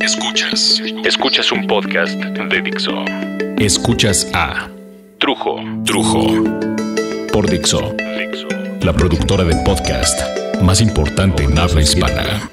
Escuchas. Escuchas un podcast de Dixo. Escuchas a Trujo. Trujo. Por Dixo. La productora de podcast más importante en habla hispana.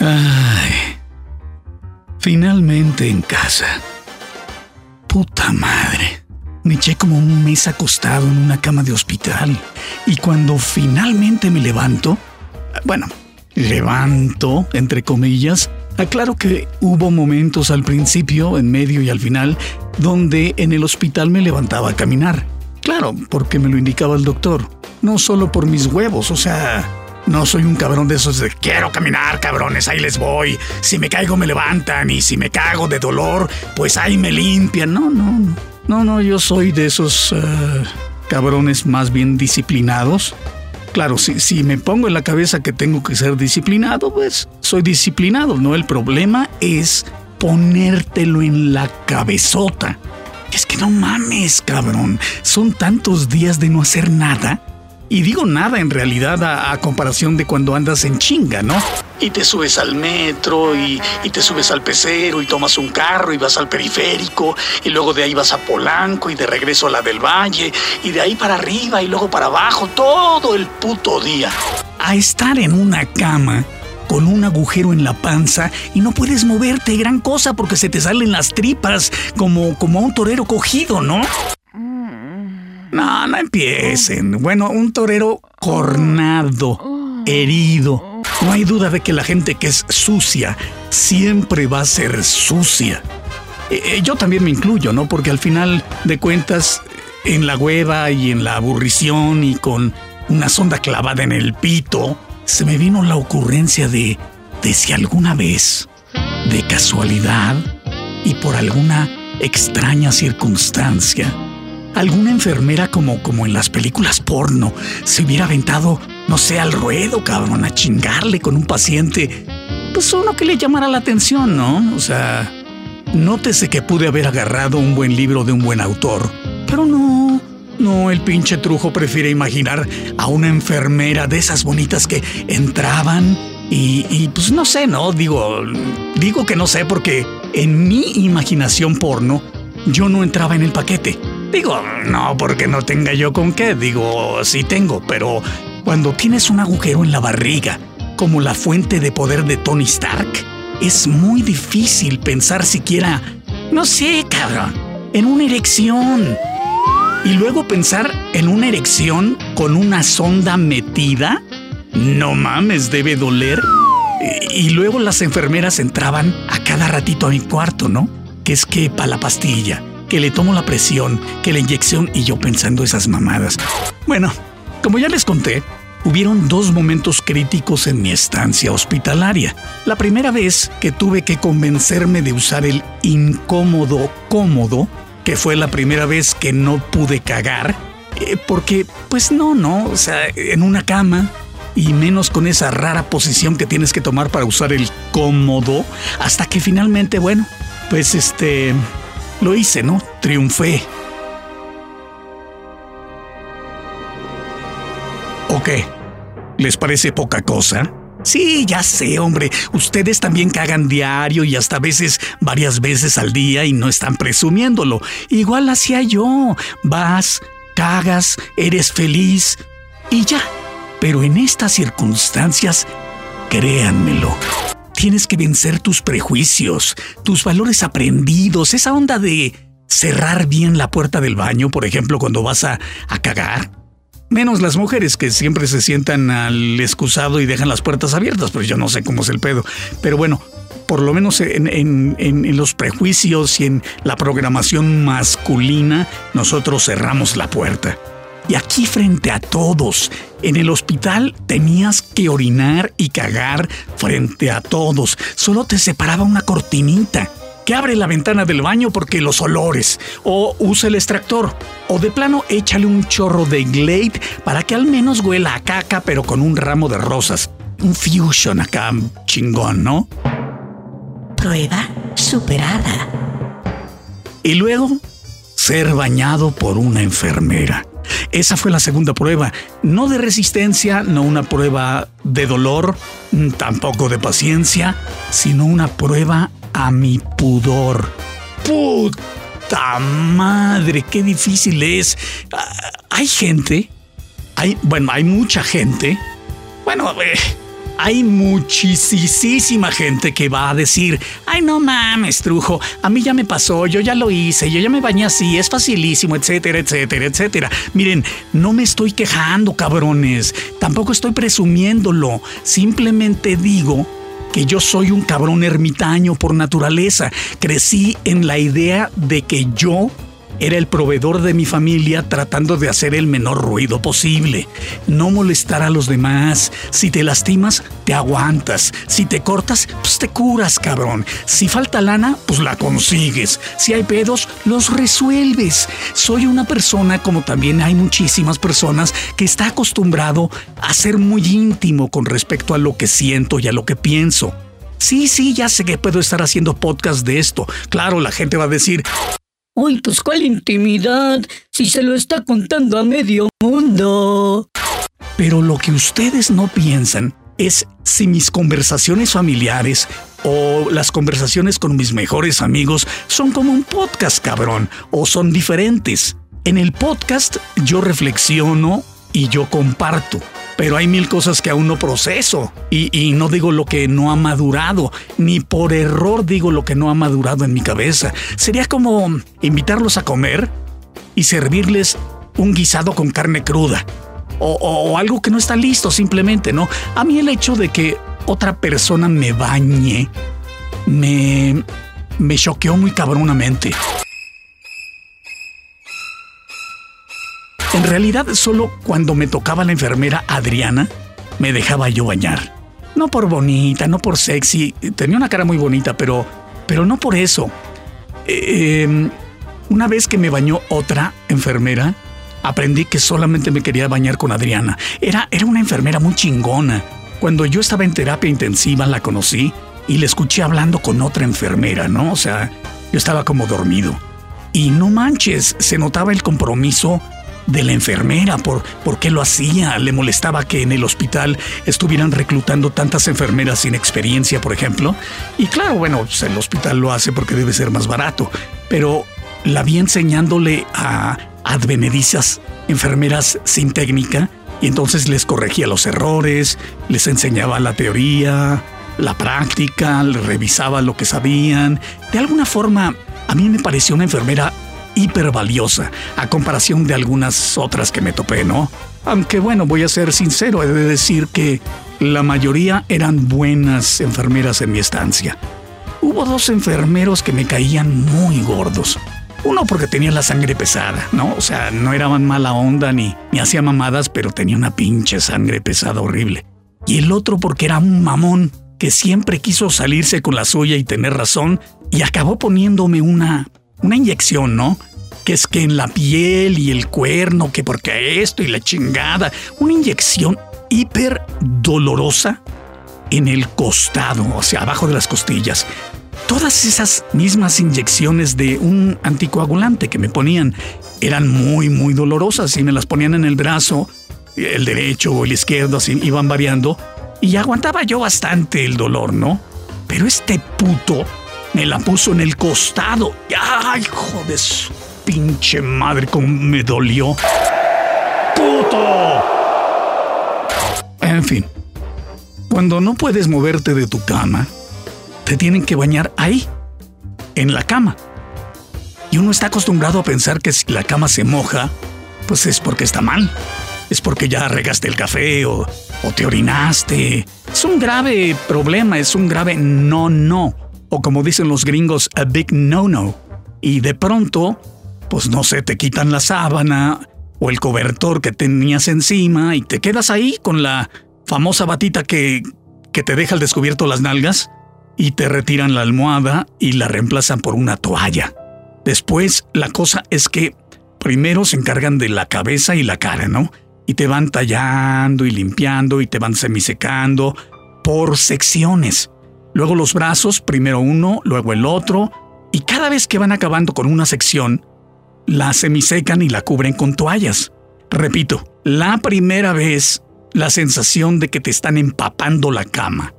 Ay. Finalmente en casa. Puta madre. Me eché como un mes acostado en una cama de hospital. Y cuando finalmente me levanto, bueno, levanto, entre comillas, aclaro que hubo momentos al principio, en medio y al final, donde en el hospital me levantaba a caminar. Claro, porque me lo indicaba el doctor. No solo por mis huevos, o sea, no soy un cabrón de esos de quiero caminar, cabrones, ahí les voy. Si me caigo me levantan y si me cago de dolor, pues ahí me limpian. No, no, no. No, no, yo soy de esos eh, cabrones más bien disciplinados. Claro, si, si me pongo en la cabeza que tengo que ser disciplinado, pues soy disciplinado, ¿no? El problema es ponértelo en la cabezota. Es que no mames, cabrón. Son tantos días de no hacer nada y digo nada en realidad a, comparación de cuando andas en chinga, ¿no? Y te subes al metro y, y, te subes al pecero y tomas un carro y vas al periférico y luego de ahí vas a Polanco y de regreso a la del Valle y de ahí para arriba y luego para abajo todo el puto día. A estar en una cama con un agujero en la panza y no puedes moverte gran cosa porque se te salen las tripas como, como a un torero cogido, ¿no? No, no empiecen. Bueno, un torero cornado, herido. No hay duda de que la gente que es sucia siempre va a ser sucia. Eh, eh, yo también me incluyo, ¿no? Porque al final de cuentas, en la hueva y en la aburrición y con una sonda clavada en el pito, se me vino la ocurrencia de, de si alguna vez, de casualidad y por alguna extraña circunstancia, alguna enfermera como, como en las películas porno se hubiera aventado, no sé, al ruedo, cabrón, a chingarle con un paciente. Pues uno que le llamara la atención, ¿no? O sea, nótese que pude haber agarrado un buen libro de un buen autor, pero no. No, el pinche trujo prefiere imaginar a una enfermera de esas bonitas que entraban y, y, pues no sé, ¿no? Digo, digo que no sé porque en mi imaginación porno yo no entraba en el paquete. Digo, no porque no tenga yo con qué, digo, sí tengo, pero cuando tienes un agujero en la barriga, como la fuente de poder de Tony Stark, es muy difícil pensar siquiera, no sé, cabrón, en una erección. Y luego pensar en una erección con una sonda metida. No mames, debe doler. Y luego las enfermeras entraban a cada ratito a mi cuarto, ¿no? Que es que para la pastilla que le tomo la presión, que la inyección y yo pensando esas mamadas. Bueno, como ya les conté, hubieron dos momentos críticos en mi estancia hospitalaria. La primera vez que tuve que convencerme de usar el incómodo cómodo, que fue la primera vez que no pude cagar, eh, porque pues no, no, o sea, en una cama, y menos con esa rara posición que tienes que tomar para usar el cómodo, hasta que finalmente, bueno, pues este, lo hice, ¿no? Triunfé. Qué? ¿Les parece poca cosa? Sí, ya sé, hombre. Ustedes también cagan diario y hasta veces varias veces al día y no están presumiéndolo. Igual hacía yo. Vas, cagas, eres feliz y ya. Pero en estas circunstancias, créanmelo, tienes que vencer tus prejuicios, tus valores aprendidos, esa onda de cerrar bien la puerta del baño, por ejemplo, cuando vas a, cagar. Menos las mujeres que siempre se sientan al excusado y dejan las puertas abiertas, pues yo no sé cómo es el pedo. Pero bueno, por lo menos en, en, los prejuicios y en la programación masculina, nosotros cerramos la puerta. Y aquí frente a todos, en el hospital tenías que orinar y cagar frente a todos. Solo te separaba una cortinita. Que abre la ventana del baño porque los olores. O usa el extractor. O de plano échale un chorro de Glade para que al menos huela a caca pero con un ramo de rosas. Un fusion acá chingón, ¿no? Prueba superada. Y luego, ser bañado por una enfermera. esa fue la segunda prueba. No de resistencia, no una prueba de dolor, tampoco de paciencia, sino una prueba a mi pudor. ¡Puta madre! ¡Qué difícil es! Ah, hay gente, hay, bueno, hay mucha gente. Bueno, eh, hay muchísima gente que va a decir, ay no mames, trujo, a mí ya me pasó, yo ya lo hice, yo ya me bañé así, es facilísimo, etcétera, etcétera, etcétera. Miren, no me estoy quejando, cabrones, tampoco estoy presumiéndolo, simplemente digo que yo soy un cabrón ermitaño por naturaleza. Crecí en la idea de que yo era el proveedor de mi familia tratando de hacer el menor ruido posible. No molestar a los demás. Si te lastimas, te aguantas. Si te cortas, pues te curas, cabrón. Si falta lana, pues la consigues. Si hay pedos, los resuelves. Soy una persona, como también hay muchísimas personas, que está acostumbrado a ser muy íntimo con respecto a lo que siento y a lo que pienso. Sí, sí, ya sé que puedo estar haciendo podcast de esto. Claro, la gente va a decir, Uy, pues cuál intimidad, si se lo está contando a medio mundo. Pero lo que ustedes no piensan es si mis conversaciones familiares o las conversaciones con mis mejores amigos son como un podcast, cabrón, o son diferentes. En el podcast yo reflexiono y yo comparto pero hay mil cosas que aún no proceso y, no digo lo que no ha madurado, ni por error digo lo que no ha madurado en mi cabeza. Sería como invitarlos a comer y servirles un guisado con carne cruda o, o algo que no está listo simplemente, ¿no? A mí el hecho de que otra persona me bañe me, me choqueó muy cabronamente. En realidad, solo cuando me tocaba la enfermera Adriana, me dejaba yo bañar. No por bonita, no por sexy, tenía una cara muy bonita, pero, pero no por eso. Em, una vez que me bañó otra enfermera, aprendí que solamente me quería bañar con Adriana. Era, era una enfermera muy chingona. Cuando yo estaba en terapia intensiva la conocí y le escuché hablando con otra enfermera, ¿no? O sea, yo estaba como dormido. Y no manches, se notaba el compromiso de la enfermera, por, por qué lo hacía, le molestaba que en el hospital estuvieran reclutando tantas enfermeras sin experiencia, por ejemplo. Y claro, bueno, pues el hospital lo hace porque debe ser más barato, pero la vi enseñándole a advenedizas enfermeras sin técnica y entonces les corregía los errores, les enseñaba la teoría, la práctica, les revisaba lo que sabían. De alguna forma, a mí me pareció una enfermera hiper valiosa a comparación de algunas otras que me topé, ¿no? Aunque bueno, voy a ser sincero, he de decir que la mayoría eran buenas enfermeras en mi estancia. Hubo dos enfermeros que me caían muy gordos. Uno porque tenía la sangre pesada, ¿no? O sea, no eran mala onda ni, ni hacía mamadas, pero tenía una pinche sangre pesada horrible. Y el otro porque era un mamón que siempre quiso salirse con la suya y tener razón y acabó poniéndome una una inyección, ¿no? Que es que en la piel y el cuerno, que porque esto y la chingada, una inyección hiper dolorosa en el costado, o sea, abajo de las costillas. Todas esas mismas inyecciones de un anticoagulante que me ponían eran muy, muy dolorosas y me las ponían en el brazo, el derecho o el izquierdo, así iban variando, y aguantaba yo bastante el dolor, ¿no? Pero este puto me la puso en el costado. ¡Ay, hijo de su pinche madre! ¡Cómo me dolió! ¡Puto! En fin, cuando no puedes moverte de tu cama, te tienen que bañar ahí, en la cama. Y uno está acostumbrado a pensar que si la cama se moja, pues es porque está mal. Es porque ya regaste el café o, o te orinaste. Es un grave problema, es un grave no, no o como dicen los gringos, a big no-no. Y de pronto, pues no sé, te quitan la sábana o el cobertor que tenías encima y te quedas ahí con la famosa batita que, que te deja al descubierto las nalgas y te retiran la almohada y la reemplazan por una toalla. Después, la cosa es que primero se encargan de la cabeza y la cara, ¿no? Y te van tallando y limpiando y te van semisecando por secciones luego los brazos, primero uno, luego el otro, y cada vez que van acabando con una sección, la semisecan y la cubren con toallas. Repito, la primera vez la sensación de que te están empapando la cama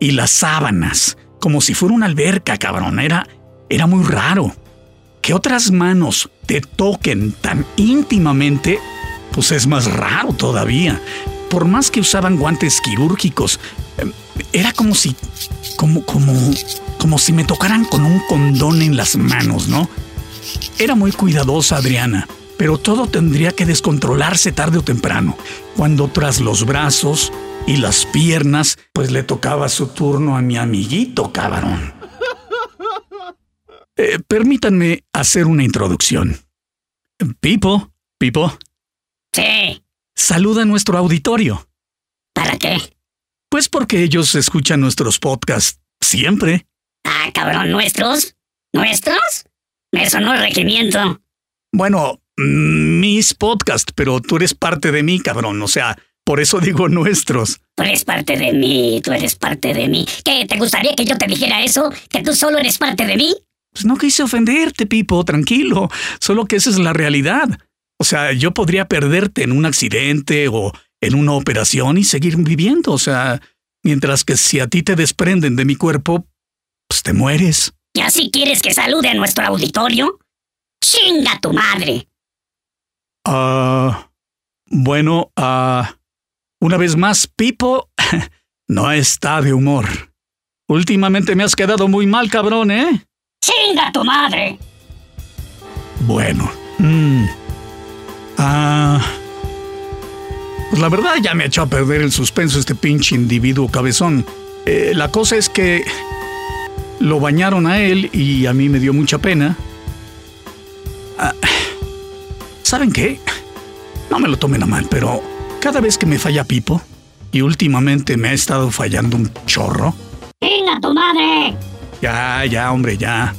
y las sábanas, como si fuera una alberca, cabrón, era, era muy raro. Que otras manos te toquen tan íntimamente, pues es más raro todavía. Por más que usaban guantes quirúrgicos, em, era como si, como, como, como si me tocaran con un condón en las manos, ¿no? Era muy cuidadosa Adriana, pero todo tendría que descontrolarse tarde o temprano, cuando tras los brazos y las piernas, pues le tocaba su turno a mi amiguito, cabrón. Eh, permítanme hacer una introducción. Pipo, Pipo. Sí. Saluda a nuestro auditorio. ¿Para qué? Pues porque ellos escuchan nuestros podcasts siempre. Ah, cabrón, ¿nuestros? ¿Nuestros? Eso no es regimiento. Bueno, mm, mis podcasts, pero tú eres parte de mí, cabrón. O sea, por eso digo nuestros. Tú eres parte de mí, tú eres parte de mí. ¿Qué? ¿Te gustaría que yo te dijera eso? ¿Que tú solo eres parte de mí? Pues no quise ofenderte, Pipo, tranquilo. Solo que esa es la realidad. O sea, yo podría perderte en un accidente o en una operación y seguir viviendo. O sea, mientras que si a ti te desprenden de mi cuerpo, pues te mueres. ¿Y así quieres que salude a nuestro auditorio? ¡Chinga tu madre! Ah. bueno, ah. una vez más, Pipo no está de humor. Últimamente me has quedado muy mal, cabrón, ¿eh? ¡Chinga tu madre! Bueno. Mm, la verdad ya me echó a perder el suspenso este pinche individuo cabezón. Eh, la cosa es que lo bañaron a él y a mí me dio mucha pena. Ah, ¿Saben qué? No me lo tomen a mal, pero cada vez que me falla Pipo, y últimamente me ha estado fallando un chorro. ¡Venga tu madre! Ya, ya, hombre, ya.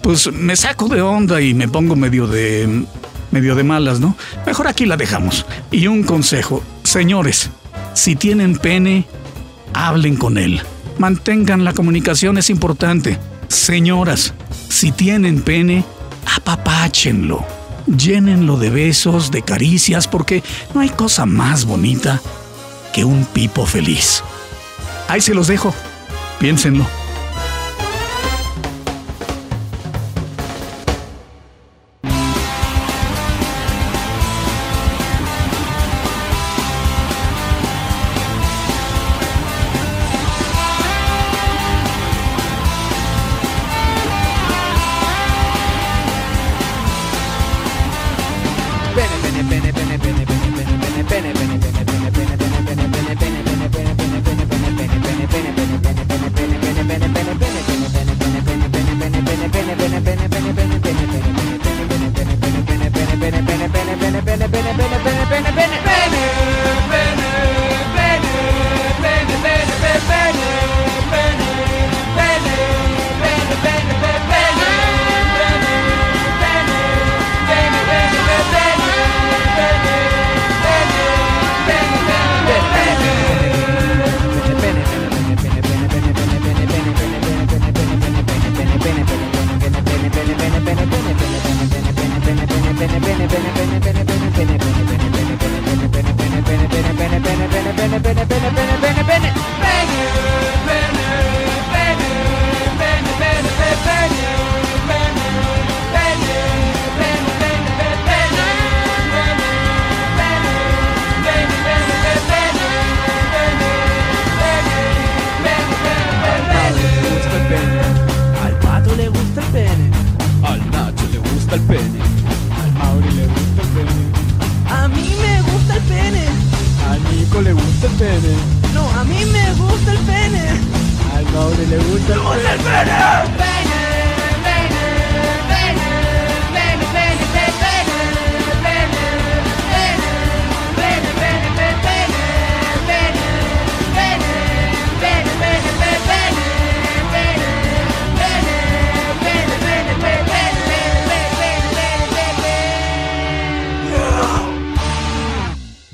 Pues me saco de onda y me pongo medio de. Medio de malas, ¿no? Mejor aquí la dejamos. Y un consejo, señores, si tienen pene, hablen con él. Mantengan la comunicación, es importante. Señoras, si tienen pene, apapáchenlo. Llénenlo de besos, de caricias, porque no hay cosa más bonita que un pipo feliz. Ahí se los dejo. Piénsenlo.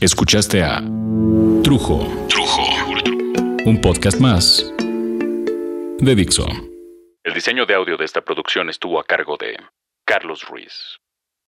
Escuchaste a Trujo. Trujo. Un podcast más de Dixo. El diseño de audio de esta producción estuvo a cargo de Carlos Ruiz.